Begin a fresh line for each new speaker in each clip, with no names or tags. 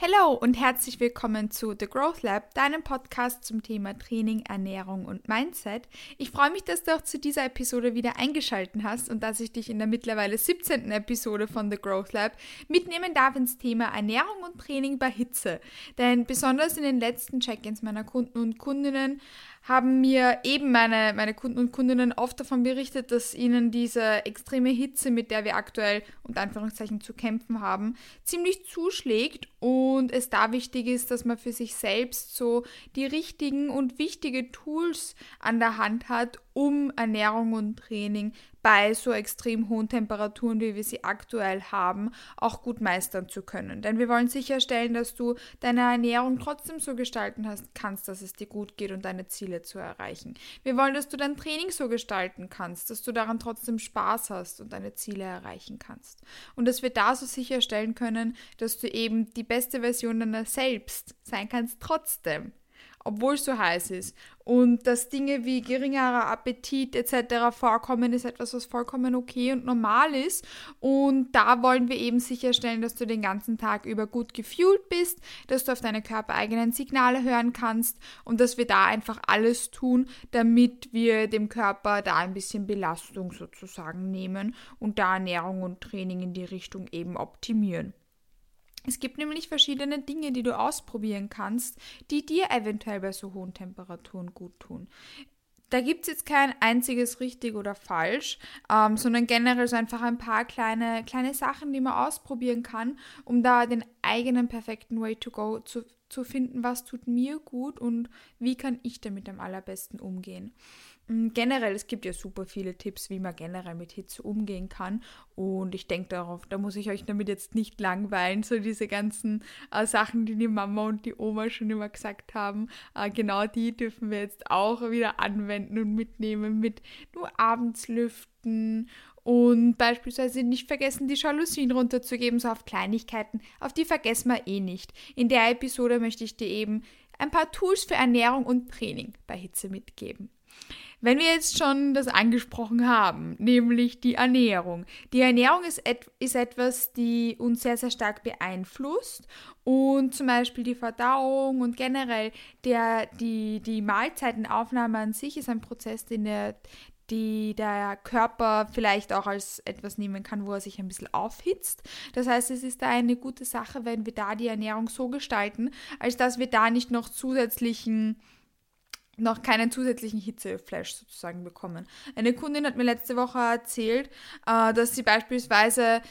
Hallo und herzlich willkommen zu The Growth Lab, deinem Podcast zum Thema Training, Ernährung und Mindset. Ich freue mich, dass du auch zu dieser Episode wieder eingeschaltet hast und dass ich dich in der mittlerweile 17. Episode von The Growth Lab mitnehmen darf ins Thema Ernährung und Training bei Hitze. Denn besonders in den letzten Check-ins meiner Kunden und Kundinnen haben mir eben meine, meine Kunden und Kundinnen oft davon berichtet, dass ihnen diese extreme Hitze, mit der wir aktuell unter Anführungszeichen zu kämpfen haben, ziemlich zuschlägt und es da wichtig ist, dass man für sich selbst so die richtigen und wichtige Tools an der Hand hat, um Ernährung und Training bei so extrem hohen Temperaturen, wie wir sie aktuell haben, auch gut meistern zu können. Denn wir wollen sicherstellen, dass du deine Ernährung trotzdem so gestalten hast, kannst, dass es dir gut geht und deine Ziele zu erreichen. Wir wollen, dass du dein Training so gestalten kannst, dass du daran trotzdem Spaß hast und deine Ziele erreichen kannst. Und dass wir da so sicherstellen können, dass du eben die beste Version deiner selbst sein kannst trotzdem obwohl es so heiß ist. Und dass Dinge wie geringerer Appetit etc. vorkommen, ist etwas, was vollkommen okay und normal ist. Und da wollen wir eben sicherstellen, dass du den ganzen Tag über gut gefühlt bist, dass du auf deine körpereigenen Signale hören kannst und dass wir da einfach alles tun, damit wir dem Körper da ein bisschen Belastung sozusagen nehmen und da Ernährung und Training in die Richtung eben optimieren. Es gibt nämlich verschiedene Dinge, die du ausprobieren kannst, die dir eventuell bei so hohen Temperaturen gut tun. Da gibt es jetzt kein einziges richtig oder falsch, ähm, sondern generell so einfach ein paar kleine, kleine Sachen, die man ausprobieren kann, um da den eigenen perfekten Way to go zu, zu finden, was tut mir gut und wie kann ich damit am allerbesten umgehen. Mm, generell, es gibt ja super viele Tipps, wie man generell mit Hitze umgehen kann. Und ich denke darauf, da muss ich euch damit jetzt nicht langweilen, so diese ganzen äh, Sachen, die die Mama und die Oma schon immer gesagt haben. Äh, genau die dürfen wir jetzt auch wieder anwenden und mitnehmen mit nur abends lüften und beispielsweise nicht vergessen, die Jalousien runterzugeben, so auf Kleinigkeiten. Auf die vergessen wir eh nicht. In der Episode möchte ich dir eben ein paar Tools für Ernährung und Training bei Hitze mitgeben. Wenn wir jetzt schon das angesprochen haben, nämlich die Ernährung. Die Ernährung ist, et ist etwas, die uns sehr, sehr stark beeinflusst und zum Beispiel die Verdauung und generell der, die, die Mahlzeitenaufnahme an sich ist ein Prozess, den der, die der Körper vielleicht auch als etwas nehmen kann, wo er sich ein bisschen aufhitzt. Das heißt, es ist da eine gute Sache, wenn wir da die Ernährung so gestalten, als dass wir da nicht noch zusätzlichen noch keinen zusätzlichen Hitzeflash sozusagen bekommen. Eine Kundin hat mir letzte Woche erzählt, äh, dass sie beispielsweise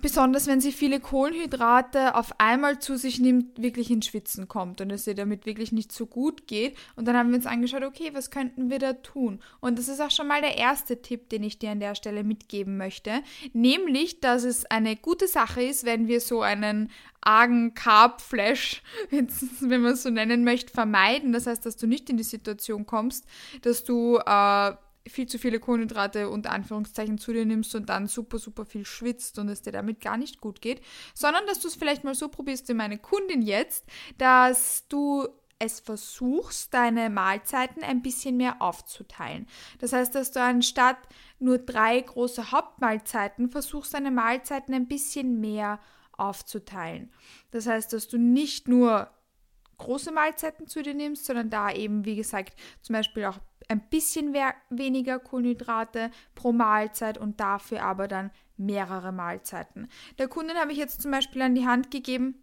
besonders wenn sie viele Kohlenhydrate auf einmal zu sich nimmt, wirklich ins Schwitzen kommt und es ihr damit wirklich nicht so gut geht. Und dann haben wir uns angeschaut, okay, was könnten wir da tun? Und das ist auch schon mal der erste Tipp, den ich dir an der Stelle mitgeben möchte, nämlich, dass es eine gute Sache ist, wenn wir so einen argen Carb-Flash, wenn man es so nennen möchte, vermeiden. Das heißt, dass du nicht in die Situation kommst, dass du äh, viel zu viele Kohlenhydrate unter Anführungszeichen zu dir nimmst und dann super, super viel schwitzt und es dir damit gar nicht gut geht, sondern dass du es vielleicht mal so probierst wie meine Kundin jetzt, dass du es versuchst, deine Mahlzeiten ein bisschen mehr aufzuteilen. Das heißt, dass du anstatt nur drei große Hauptmahlzeiten versuchst, deine Mahlzeiten ein bisschen mehr aufzuteilen. Das heißt, dass du nicht nur große Mahlzeiten zu dir nimmst, sondern da eben, wie gesagt, zum Beispiel auch ein bisschen weniger Kohlenhydrate pro Mahlzeit und dafür aber dann mehrere Mahlzeiten. Der Kundin habe ich jetzt zum Beispiel an die Hand gegeben,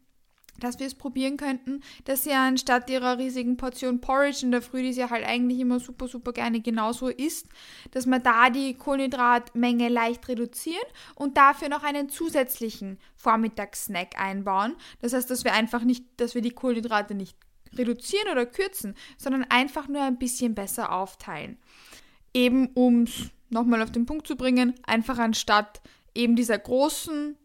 dass wir es probieren könnten, dass sie anstatt ihrer riesigen Portion Porridge in der Früh, die sie halt eigentlich immer super, super gerne genauso isst, dass wir da die Kohlenhydratmenge leicht reduzieren und dafür noch einen zusätzlichen Vormittagssnack einbauen. Das heißt, dass wir einfach nicht, dass wir die Kohlenhydrate nicht reduzieren oder kürzen, sondern einfach nur ein bisschen besser aufteilen. Eben um es nochmal auf den Punkt zu bringen, einfach anstatt eben dieser großen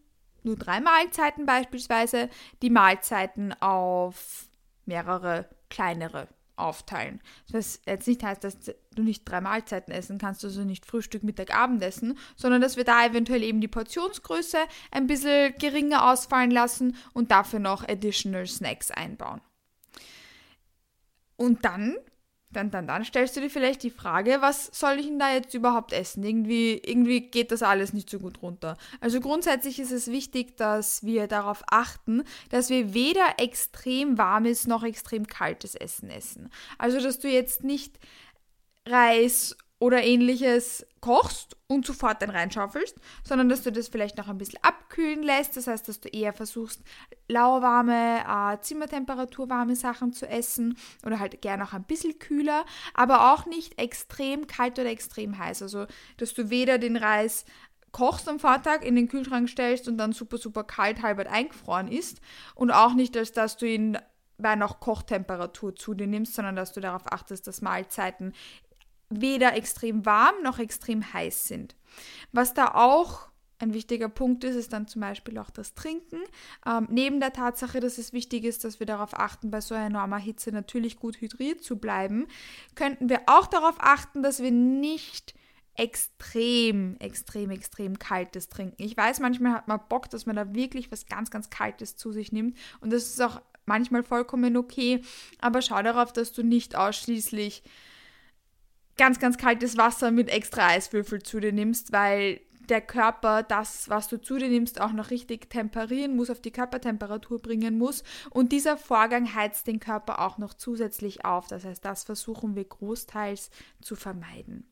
nur drei Mahlzeiten beispielsweise die Mahlzeiten auf mehrere kleinere aufteilen. Was jetzt nicht heißt, dass du nicht drei Mahlzeiten essen kannst, also nicht Frühstück, Mittag, Abendessen, sondern dass wir da eventuell eben die Portionsgröße ein bisschen geringer ausfallen lassen und dafür noch additional Snacks einbauen. Und dann dann, dann, dann stellst du dir vielleicht die Frage, was soll ich denn da jetzt überhaupt essen? Irgendwie, irgendwie geht das alles nicht so gut runter. Also grundsätzlich ist es wichtig, dass wir darauf achten, dass wir weder extrem warmes noch extrem kaltes Essen essen. Also dass du jetzt nicht Reis oder ähnliches kochst und sofort dann reinschaufelst, sondern dass du das vielleicht noch ein bisschen abkühlen lässt. Das heißt, dass du eher versuchst, lauwarme, äh, Zimmertemperaturwarme Sachen zu essen oder halt gerne auch ein bisschen kühler, aber auch nicht extrem kalt oder extrem heiß. Also, dass du weder den Reis kochst am Vortag, in den Kühlschrank stellst und dann super, super kalt halbert eingefroren ist und auch nicht, als dass du ihn bei noch Kochtemperatur zu dir nimmst, sondern dass du darauf achtest, dass Mahlzeiten weder extrem warm noch extrem heiß sind. Was da auch ein wichtiger Punkt ist, ist dann zum Beispiel auch das Trinken. Ähm, neben der Tatsache, dass es wichtig ist, dass wir darauf achten, bei so enormer Hitze natürlich gut hydriert zu bleiben, könnten wir auch darauf achten, dass wir nicht extrem, extrem, extrem kaltes trinken. Ich weiß, manchmal hat man Bock, dass man da wirklich was ganz, ganz Kaltes zu sich nimmt und das ist auch manchmal vollkommen okay, aber schau darauf, dass du nicht ausschließlich ganz, ganz kaltes Wasser mit extra Eiswürfel zu dir nimmst, weil der Körper das, was du zu dir nimmst, auch noch richtig temperieren muss, auf die Körpertemperatur bringen muss. Und dieser Vorgang heizt den Körper auch noch zusätzlich auf. Das heißt, das versuchen wir großteils zu vermeiden.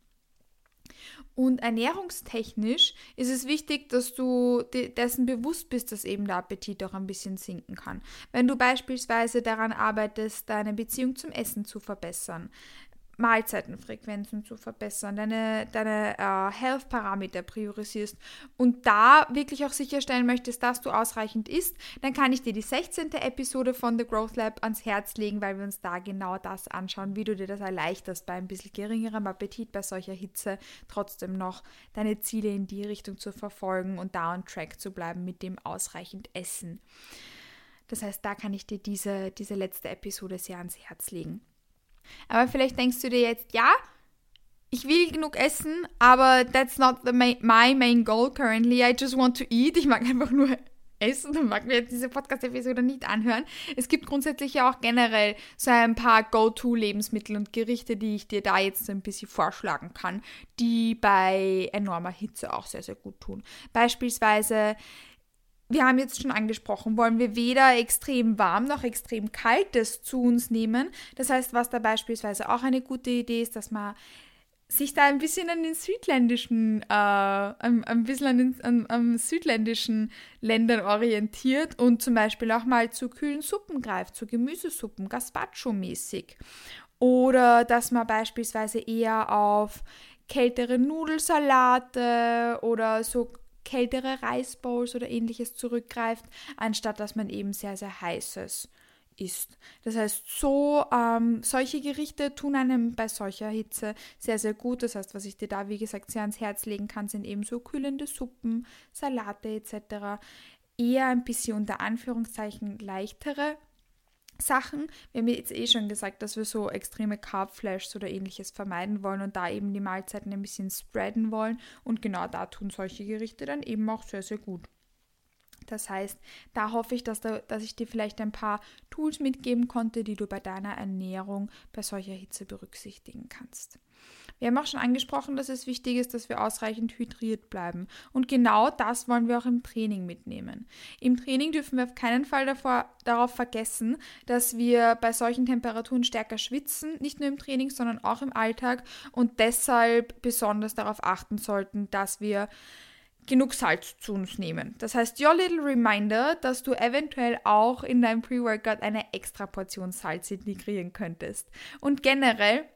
Und ernährungstechnisch ist es wichtig, dass du dessen bewusst bist, dass eben der Appetit auch ein bisschen sinken kann. Wenn du beispielsweise daran arbeitest, deine Beziehung zum Essen zu verbessern, Mahlzeitenfrequenzen zu verbessern, deine, deine äh, Health-Parameter priorisierst und da wirklich auch sicherstellen möchtest, dass du ausreichend isst, dann kann ich dir die 16. Episode von The Growth Lab ans Herz legen, weil wir uns da genau das anschauen, wie du dir das erleichterst, bei ein bisschen geringerem Appetit, bei solcher Hitze trotzdem noch deine Ziele in die Richtung zu verfolgen und da on track zu bleiben mit dem ausreichend Essen. Das heißt, da kann ich dir diese, diese letzte Episode sehr ans Herz legen. Aber vielleicht denkst du dir jetzt, ja, ich will genug essen, aber that's not the my main goal currently. I just want to eat. Ich mag einfach nur essen und mag mir jetzt diese Podcast-Episode nicht anhören. Es gibt grundsätzlich ja auch generell so ein paar Go-To-Lebensmittel und Gerichte, die ich dir da jetzt ein bisschen vorschlagen kann, die bei enormer Hitze auch sehr, sehr gut tun. Beispielsweise wir haben jetzt schon angesprochen, wollen wir weder extrem warm noch extrem kaltes zu uns nehmen. Das heißt, was da beispielsweise auch eine gute Idee ist, dass man sich da ein bisschen an den südländischen, äh, ein, ein bisschen an den an, an südländischen Ländern orientiert und zum Beispiel auch mal zu kühlen Suppen greift, zu Gemüsesuppen, Gazpacho-mäßig. Oder dass man beispielsweise eher auf kältere Nudelsalate oder so kältere Reisbowls oder ähnliches zurückgreift, anstatt dass man eben sehr, sehr heißes isst. Das heißt, so ähm, solche Gerichte tun einem bei solcher Hitze sehr, sehr gut. Das heißt, was ich dir da, wie gesagt, sehr ans Herz legen kann, sind eben so kühlende Suppen, Salate etc. Eher ein bisschen unter Anführungszeichen leichtere Sachen. Wir haben jetzt eh schon gesagt, dass wir so extreme Carb-Flashs oder ähnliches vermeiden wollen und da eben die Mahlzeiten ein bisschen spreaden wollen. Und genau da tun solche Gerichte dann eben auch sehr, sehr gut. Das heißt, da hoffe ich, dass, da, dass ich dir vielleicht ein paar Tools mitgeben konnte, die du bei deiner Ernährung bei solcher Hitze berücksichtigen kannst. Wir haben auch schon angesprochen, dass es wichtig ist, dass wir ausreichend hydriert bleiben. Und genau das wollen wir auch im Training mitnehmen. Im Training dürfen wir auf keinen Fall davor, darauf vergessen, dass wir bei solchen Temperaturen stärker schwitzen, nicht nur im Training, sondern auch im Alltag und deshalb besonders darauf achten sollten, dass wir genug Salz zu uns nehmen. Das heißt, your little reminder, dass du eventuell auch in deinem Pre-Workout eine extra Portion Salz integrieren könntest. Und generell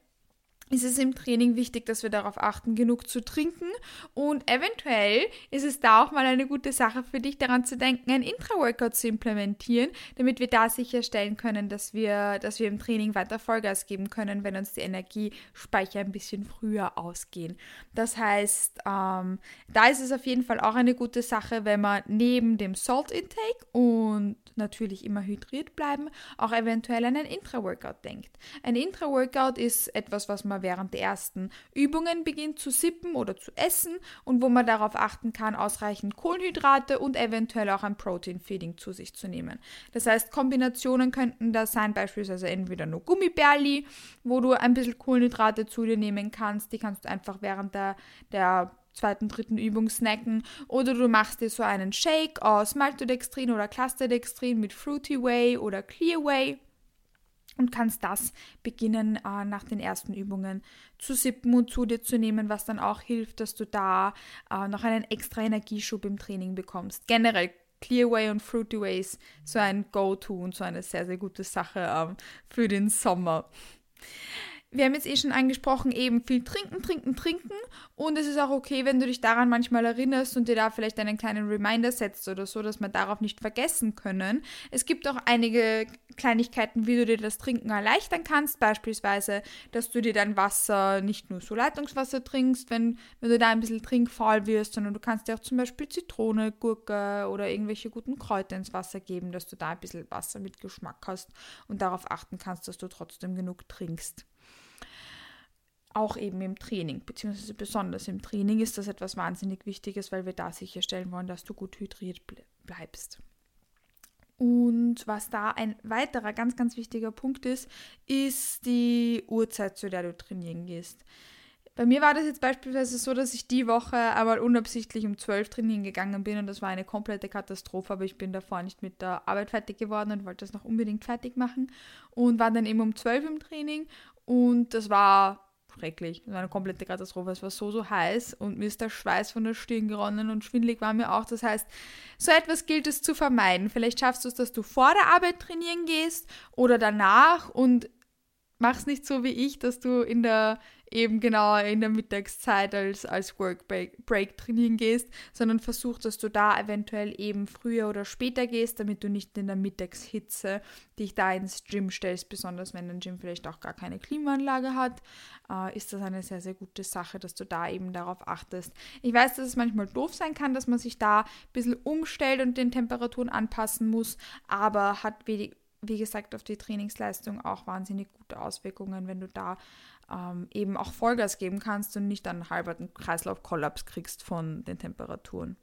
ist es im Training wichtig, dass wir darauf achten, genug zu trinken. Und eventuell ist es da auch mal eine gute Sache für dich, daran zu denken, ein Intra-Workout zu implementieren, damit wir da sicherstellen können, dass wir, dass wir im Training weiter Vollgas geben können, wenn uns die Energiespeicher ein bisschen früher ausgehen. Das heißt, ähm, da ist es auf jeden Fall auch eine gute Sache, wenn man neben dem Salt-Intake und natürlich immer hydriert bleiben, auch eventuell an ein Intra-Workout denkt. Ein Intra-Workout ist etwas, was man man während der ersten Übungen beginnt zu sippen oder zu essen und wo man darauf achten kann, ausreichend Kohlenhydrate und eventuell auch ein Protein-Feeding zu sich zu nehmen. Das heißt, Kombinationen könnten da sein, beispielsweise entweder nur Gummibärli, wo du ein bisschen Kohlenhydrate zu dir nehmen kannst. Die kannst du einfach während der, der zweiten, dritten Übung snacken. Oder du machst dir so einen Shake aus Maltodextrin oder Clusterdextrin mit Fruity Whey oder Clear Whey und kannst das beginnen äh, nach den ersten Übungen zu sippen und zu dir zu nehmen, was dann auch hilft, dass du da äh, noch einen extra Energieschub im Training bekommst. Generell Clearway und Fruity Ways so ein Go-To und so eine sehr, sehr gute Sache ähm, für den Sommer wir haben jetzt eh schon angesprochen, eben viel trinken, trinken, trinken. Und es ist auch okay, wenn du dich daran manchmal erinnerst und dir da vielleicht einen kleinen Reminder setzt oder so, dass wir darauf nicht vergessen können. Es gibt auch einige Kleinigkeiten, wie du dir das Trinken erleichtern kannst. Beispielsweise, dass du dir dein Wasser nicht nur so Leitungswasser trinkst, wenn, wenn du da ein bisschen trinkfaul wirst, sondern du kannst dir auch zum Beispiel Zitrone, Gurke oder irgendwelche guten Kräuter ins Wasser geben, dass du da ein bisschen Wasser mit Geschmack hast und darauf achten kannst, dass du trotzdem genug trinkst auch eben im Training, beziehungsweise besonders im Training ist das etwas wahnsinnig Wichtiges, weil wir da sicherstellen wollen, dass du gut hydriert bleibst. Und was da ein weiterer ganz, ganz wichtiger Punkt ist, ist die Uhrzeit, zu der du trainieren gehst. Bei mir war das jetzt beispielsweise so, dass ich die Woche einmal unabsichtlich um 12 trainieren gegangen bin und das war eine komplette Katastrophe, aber ich bin davor nicht mit der Arbeit fertig geworden und wollte das noch unbedingt fertig machen und war dann eben um 12 im Training und das war schrecklich. Das war eine komplette Katastrophe. Es war so, so heiß und mir ist der Schweiß von der Stirn geronnen und schwindlig war mir auch. Das heißt, so etwas gilt es zu vermeiden. Vielleicht schaffst du es, dass du vor der Arbeit trainieren gehst oder danach und mach's nicht so wie ich, dass du in der eben genau in der Mittagszeit als, als Workbreak trainieren gehst, sondern versuch, dass du da eventuell eben früher oder später gehst, damit du nicht in der Mittagshitze dich da ins Gym stellst, besonders wenn dein Gym vielleicht auch gar keine Klimaanlage hat, äh, ist das eine sehr, sehr gute Sache, dass du da eben darauf achtest. Ich weiß, dass es manchmal doof sein kann, dass man sich da ein bisschen umstellt und den Temperaturen anpassen muss, aber hat wie, wie gesagt auf die Trainingsleistung auch wahnsinnig gute Auswirkungen, wenn du da ähm, eben auch Vollgas geben kannst und nicht einen halben Kreislaufkollaps kriegst von den Temperaturen.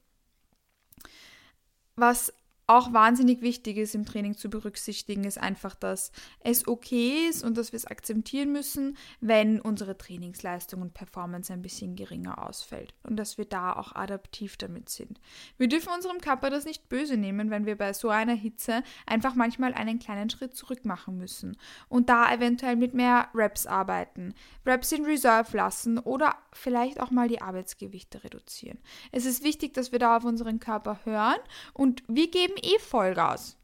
Was auch wahnsinnig wichtig ist im Training zu berücksichtigen, ist einfach, dass es okay ist und dass wir es akzeptieren müssen, wenn unsere Trainingsleistung und Performance ein bisschen geringer ausfällt und dass wir da auch adaptiv damit sind. Wir dürfen unserem Körper das nicht böse nehmen, wenn wir bei so einer Hitze einfach manchmal einen kleinen Schritt zurück machen müssen und da eventuell mit mehr Reps arbeiten, Reps in Reserve lassen oder vielleicht auch mal die Arbeitsgewichte reduzieren. Es ist wichtig, dass wir da auf unseren Körper hören und wir geben eh Vollgas.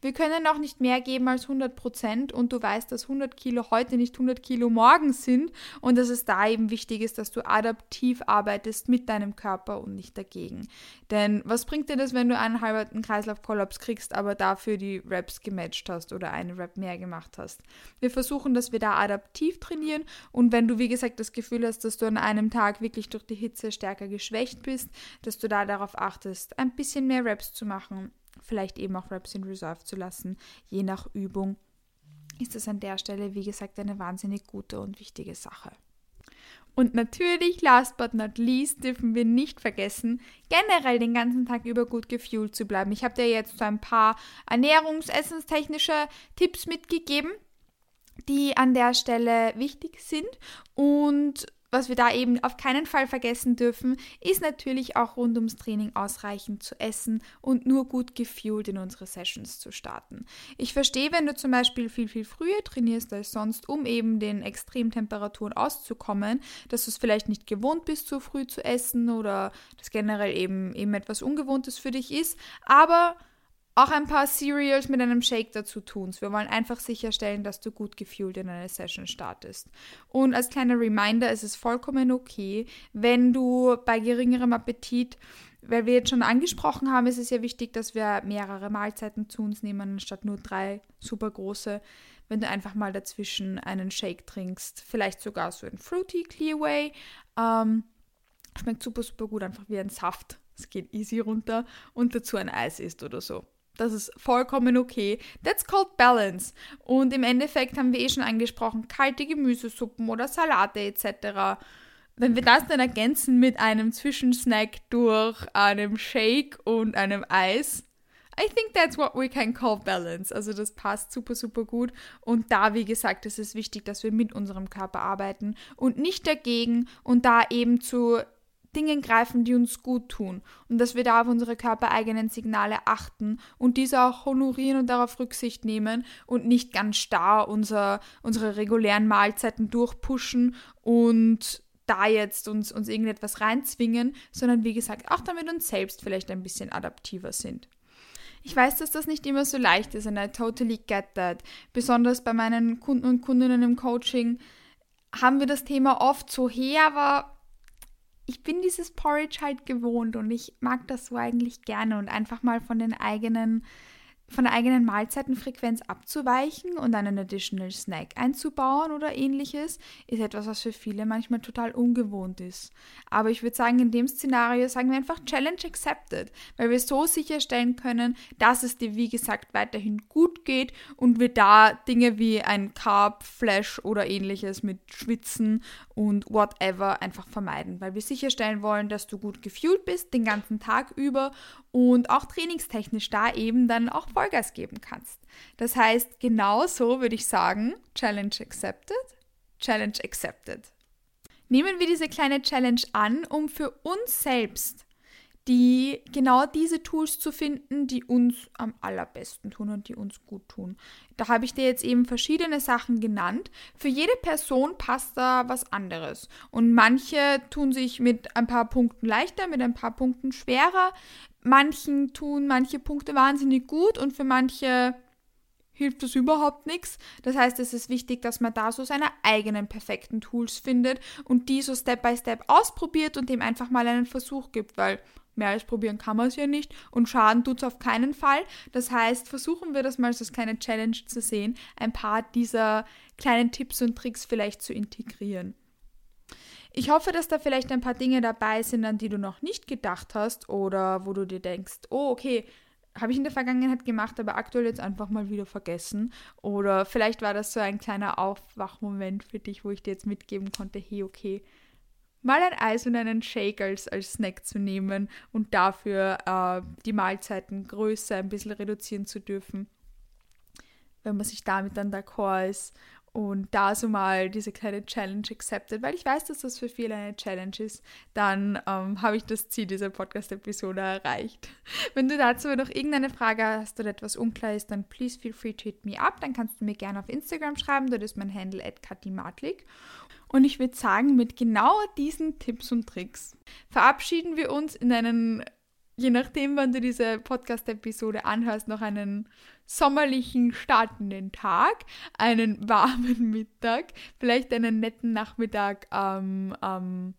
Wir können auch nicht mehr geben als 100 Prozent und du weißt, dass 100 Kilo heute nicht 100 Kilo morgen sind und dass es da eben wichtig ist, dass du adaptiv arbeitest mit deinem Körper und nicht dagegen. Denn was bringt dir das, wenn du einen halben Kreislaufkollaps kriegst, aber dafür die Reps gematcht hast oder eine Rep mehr gemacht hast? Wir versuchen, dass wir da adaptiv trainieren und wenn du, wie gesagt, das Gefühl hast, dass du an einem Tag wirklich durch die Hitze stärker geschwächt bist, dass du da darauf achtest, ein bisschen mehr Reps zu machen vielleicht eben auch Reps in Reserve zu lassen, je nach Übung, ist das an der Stelle, wie gesagt, eine wahnsinnig gute und wichtige Sache. Und natürlich, last but not least, dürfen wir nicht vergessen, generell den ganzen Tag über gut gefühlt zu bleiben. Ich habe dir jetzt so ein paar ernährungsessenstechnische Tipps mitgegeben, die an der Stelle wichtig sind. Und was wir da eben auf keinen Fall vergessen dürfen, ist natürlich auch rund ums Training ausreichend zu essen und nur gut gefühlt in unsere Sessions zu starten. Ich verstehe, wenn du zum Beispiel viel, viel früher trainierst als sonst, um eben den Extremtemperaturen auszukommen, dass du es vielleicht nicht gewohnt bist, so früh zu essen oder das generell eben, eben etwas Ungewohntes für dich ist, aber auch ein paar Cereals mit einem Shake dazu tun. Wir wollen einfach sicherstellen, dass du gut gefühlt in eine Session startest. Und als kleiner Reminder ist es vollkommen okay, wenn du bei geringerem Appetit weil wir jetzt schon angesprochen haben, ist es ja wichtig, dass wir mehrere Mahlzeiten zu uns nehmen, anstatt nur drei super große. Wenn du einfach mal dazwischen einen Shake trinkst, vielleicht sogar so ein Fruity Clearway. Ähm, schmeckt super, super gut, einfach wie ein Saft. Es geht easy runter und dazu ein Eis isst oder so Das ist vollkommen okay. That's called balance. Und im Endeffekt haben wir eh schon angesprochen, kalte Gemüsesuppen oder Salate etc. Wenn wir das dann ergänzen mit einem Zwischensnack durch einem Shake und einem Eis, I think that's what we can call balance. Also das passt super, super gut. Und da, wie gesagt, ist es wichtig, dass wir mit unserem Körper arbeiten und nicht dagegen und da eben zu Dingen greifen, die uns gut tun und dass wir da auf unsere körpereigenen Signale achten und diese auch honorieren und darauf Rücksicht nehmen und nicht ganz starr unser, unsere regulären Mahlzeiten durchpushen und da jetzt uns, uns irgendetwas reinzwingen, sondern wie gesagt auch damit uns selbst vielleicht ein bisschen adaptiver sind. Ich weiß, dass das nicht immer so leicht ist und I totally get that. Besonders bei meinen Kunden und Kundinnen im Coaching haben wir das Thema oft so her, aber ich bin dieses Porridge halt gewohnt und ich mag das so eigentlich gerne und einfach mal von den eigenen von der eigenen Mahlzeitenfrequenz abzuweichen und einen Additional Snack einzubauen oder ähnliches, ist etwas, was für viele manchmal total ungewohnt ist. Aber ich würde sagen, in dem Szenario sagen wir einfach Challenge accepted, weil wir so sicherstellen können, dass es dir, wie gesagt, weiterhin gut geht und wir da Dinge wie ein Carb, Flash oder ähnliches mit Schwitzen und whatever einfach vermeiden, weil wir sicherstellen wollen, dass du gut gefühlt bist den ganzen Tag über und auch trainingstechnisch da eben dann auch Vollgas geben kannst. Das heißt, genauso würde ich sagen, Challenge accepted, Challenge accepted. Nehmen wir diese kleine Challenge an, um für uns selbst die genau diese Tools zu finden, die uns am allerbesten tun und die uns gut tun. Da habe ich dir jetzt eben verschiedene Sachen genannt. Für jede Person passt da was anderes. Und manche tun sich mit ein paar Punkten leichter, mit ein paar Punkten schwerer. Manchen tun manche Punkte wahnsinnig gut und für manche hilft das überhaupt nichts. Das heißt, es ist wichtig, dass man da so seine eigenen perfekten Tools findet und die so Step by Step ausprobiert und dem einfach mal einen Versuch gibt, weil mehr als probieren kann man es ja nicht und Schaden tut es auf keinen Fall. Das heißt, versuchen wir das mal als kleine Challenge zu sehen, ein paar dieser kleinen Tipps und Tricks vielleicht zu integrieren. Ich hoffe, dass da vielleicht ein paar Dinge dabei sind, an die du noch nicht gedacht hast oder wo du dir denkst, oh, okay, habe ich in der Vergangenheit gemacht, aber aktuell jetzt einfach mal wieder vergessen. Oder vielleicht war das so ein kleiner Aufwachmoment für dich, wo ich dir jetzt mitgeben konnte, hey, okay, mal ein Eis und einen Shake als, als Snack zu nehmen und dafür äh, die Mahlzeitengröße ein bisschen reduzieren zu dürfen, wenn man sich damit dann d'accord ist. Und da so mal diese kleine Challenge accepted, weil ich weiß, dass das für viele eine Challenge ist, dann ähm, habe ich das Ziel dieser Podcast-Episode erreicht. Wenn du dazu noch irgendeine Frage hast oder etwas unklar ist, dann please feel free to hit me up. Dann kannst du mir gerne auf Instagram schreiben, dort ist mein Handle at katimatlik. Und ich würde sagen, mit genau diesen Tipps und Tricks verabschieden wir uns in einen, je nachdem, wann du diese Podcast-Episode anhörst, noch einen sommerlichen startenden Tag, einen warmen Mittag, vielleicht einen netten Nachmittag am ähm,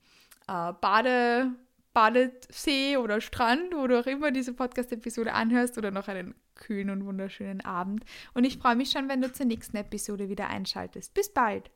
äh, Bade, Badesee oder Strand, wo du auch immer diese Podcast-Episode anhörst oder noch einen kühlen und wunderschönen Abend. Und ich freue mich schon, wenn du zur nächsten Episode wieder einschaltest. Bis bald!